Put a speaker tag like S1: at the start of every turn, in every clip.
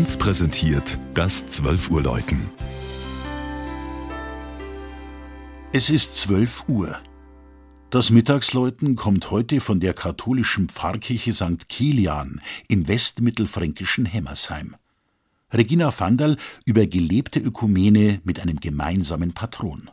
S1: 1 präsentiert das 12 Uhr Läuten.
S2: Es ist 12 Uhr. Das Mittagsläuten kommt heute von der katholischen Pfarrkirche St. Kilian im westmittelfränkischen Hemmersheim. Regina Vandal über gelebte Ökumene mit einem gemeinsamen Patron.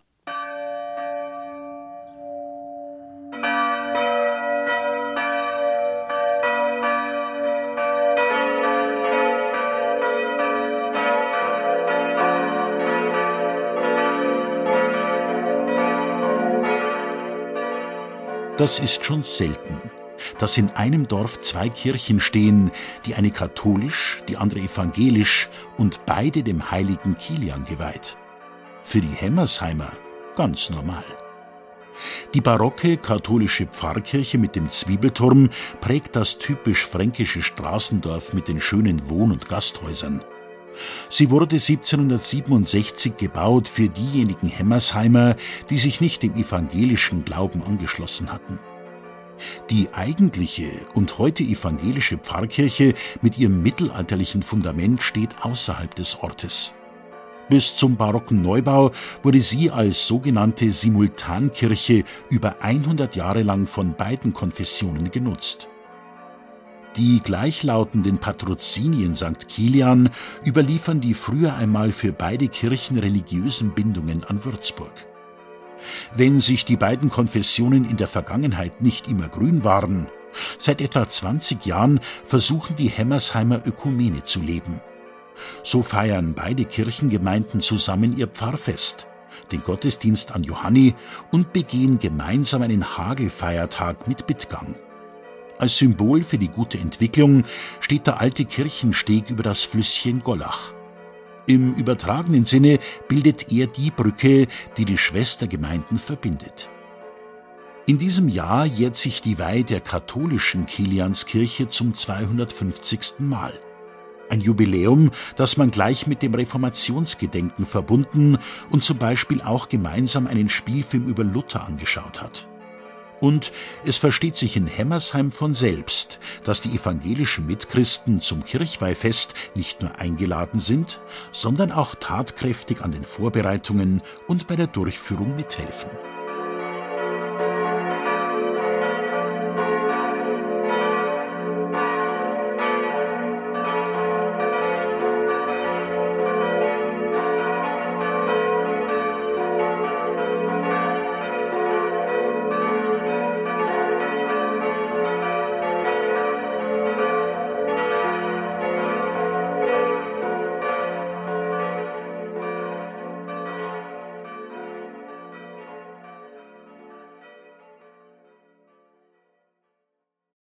S2: Das ist schon selten, dass in einem Dorf zwei Kirchen stehen, die eine katholisch, die andere evangelisch und beide dem heiligen Kilian geweiht. Für die Hemmersheimer ganz normal. Die barocke katholische Pfarrkirche mit dem Zwiebelturm prägt das typisch fränkische Straßendorf mit den schönen Wohn- und Gasthäusern. Sie wurde 1767 gebaut für diejenigen Hemmersheimer, die sich nicht dem evangelischen Glauben angeschlossen hatten. Die eigentliche und heute evangelische Pfarrkirche mit ihrem mittelalterlichen Fundament steht außerhalb des Ortes. Bis zum barocken Neubau wurde sie als sogenannte Simultankirche über 100 Jahre lang von beiden Konfessionen genutzt. Die gleichlautenden Patrozinien St. Kilian überliefern die früher einmal für beide Kirchen religiösen Bindungen an Würzburg. Wenn sich die beiden Konfessionen in der Vergangenheit nicht immer grün waren, seit etwa 20 Jahren versuchen die Hemmersheimer Ökumene zu leben. So feiern beide Kirchengemeinden zusammen ihr Pfarrfest, den Gottesdienst an Johanni und begehen gemeinsam einen Hagelfeiertag mit Bittgang. Als Symbol für die gute Entwicklung steht der alte Kirchensteg über das Flüsschen Gollach. Im übertragenen Sinne bildet er die Brücke, die die Schwestergemeinden verbindet. In diesem Jahr jährt sich die Weihe der katholischen Kilianskirche zum 250. Mal. Ein Jubiläum, das man gleich mit dem Reformationsgedenken verbunden und zum Beispiel auch gemeinsam einen Spielfilm über Luther angeschaut hat. Und es versteht sich in Hemmersheim von selbst, dass die evangelischen Mitchristen zum Kirchweihfest nicht nur eingeladen sind, sondern auch tatkräftig an den Vorbereitungen und bei der Durchführung mithelfen.